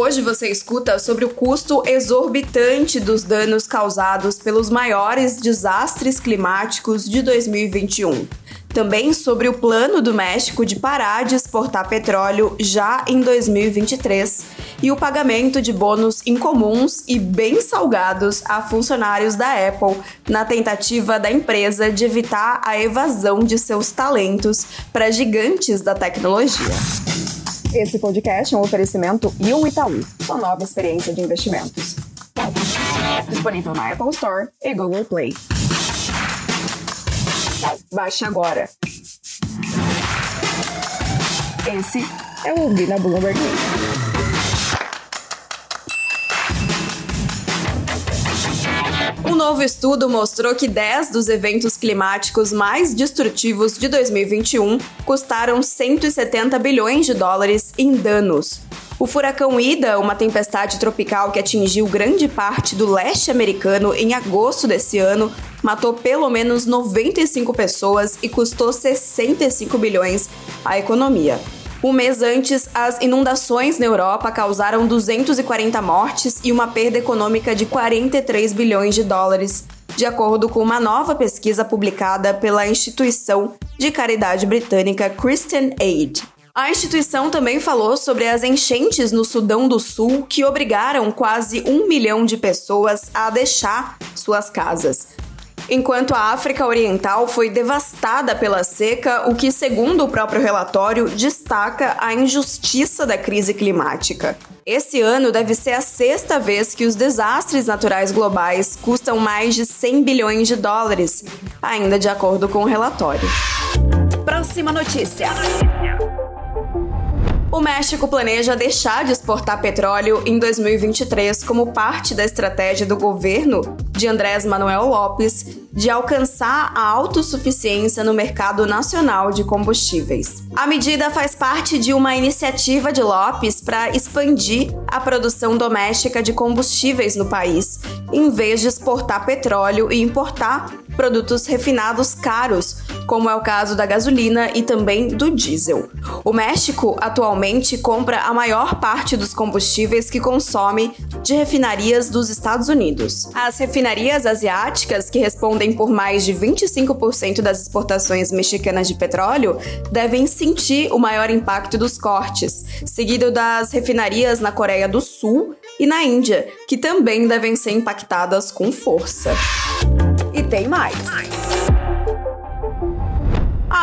Hoje você escuta sobre o custo exorbitante dos danos causados pelos maiores desastres climáticos de 2021. Também sobre o plano do México de parar de exportar petróleo já em 2023 e o pagamento de bônus incomuns e bem salgados a funcionários da Apple na tentativa da empresa de evitar a evasão de seus talentos para gigantes da tecnologia. Esse podcast é um oferecimento e um Itaú, sua nova experiência de investimentos. Disponível na Apple Store e Google Play. Baixe agora. Esse é o Ouvi na Bloomberg novo estudo mostrou que 10 dos eventos climáticos mais destrutivos de 2021 custaram 170 bilhões de dólares em danos. O furacão Ida, uma tempestade tropical que atingiu grande parte do leste americano em agosto desse ano, matou pelo menos 95 pessoas e custou 65 bilhões à economia. Um mês antes, as inundações na Europa causaram 240 mortes e uma perda econômica de 43 bilhões de dólares, de acordo com uma nova pesquisa publicada pela instituição de caridade britânica Christian Aid. A instituição também falou sobre as enchentes no Sudão do Sul que obrigaram quase um milhão de pessoas a deixar suas casas enquanto a África Oriental foi devastada pela seca, o que, segundo o próprio relatório, destaca a injustiça da crise climática. Esse ano deve ser a sexta vez que os desastres naturais globais custam mais de 100 bilhões de dólares, ainda de acordo com o relatório. Próxima notícia. O México planeja deixar de exportar petróleo em 2023 como parte da estratégia do governo de Andrés Manuel Lopes de alcançar a autossuficiência no mercado nacional de combustíveis. A medida faz parte de uma iniciativa de Lopes para expandir a produção doméstica de combustíveis no país, em vez de exportar petróleo e importar produtos refinados caros, como é o caso da gasolina e também do diesel. O México atualmente compra a maior parte dos combustíveis que consome de refinarias dos Estados Unidos. As refinarias asiáticas, que respondem por mais de 25% das exportações mexicanas de petróleo, devem sentir o maior impacto dos cortes, seguido das refinarias na Coreia do Sul e na Índia, que também devem ser impactadas com força. E tem mais.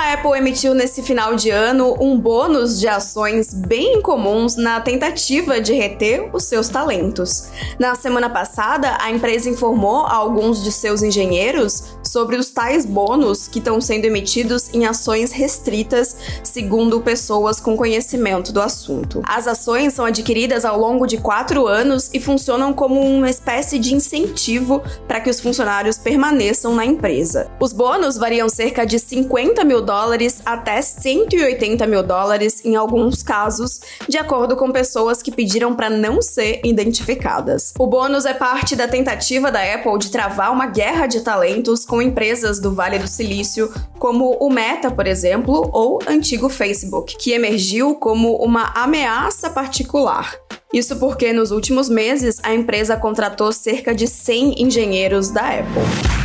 A Apple emitiu nesse final de ano um bônus de ações bem incomuns na tentativa de reter os seus talentos. Na semana passada, a empresa informou a alguns de seus engenheiros sobre os tais bônus que estão sendo emitidos em ações restritas, segundo pessoas com conhecimento do assunto. As ações são adquiridas ao longo de quatro anos e funcionam como uma espécie de incentivo para que os funcionários permaneçam na empresa. Os bônus variam cerca de 50 mil dólares até 180 mil dólares em alguns casos, de acordo com pessoas que pediram para não ser identificadas. O bônus é parte da tentativa da Apple de travar uma guerra de talentos com empresas do Vale do Silício, como o Meta, por exemplo, ou antigo Facebook, que emergiu como uma ameaça particular. Isso porque nos últimos meses a empresa contratou cerca de 100 engenheiros da Apple.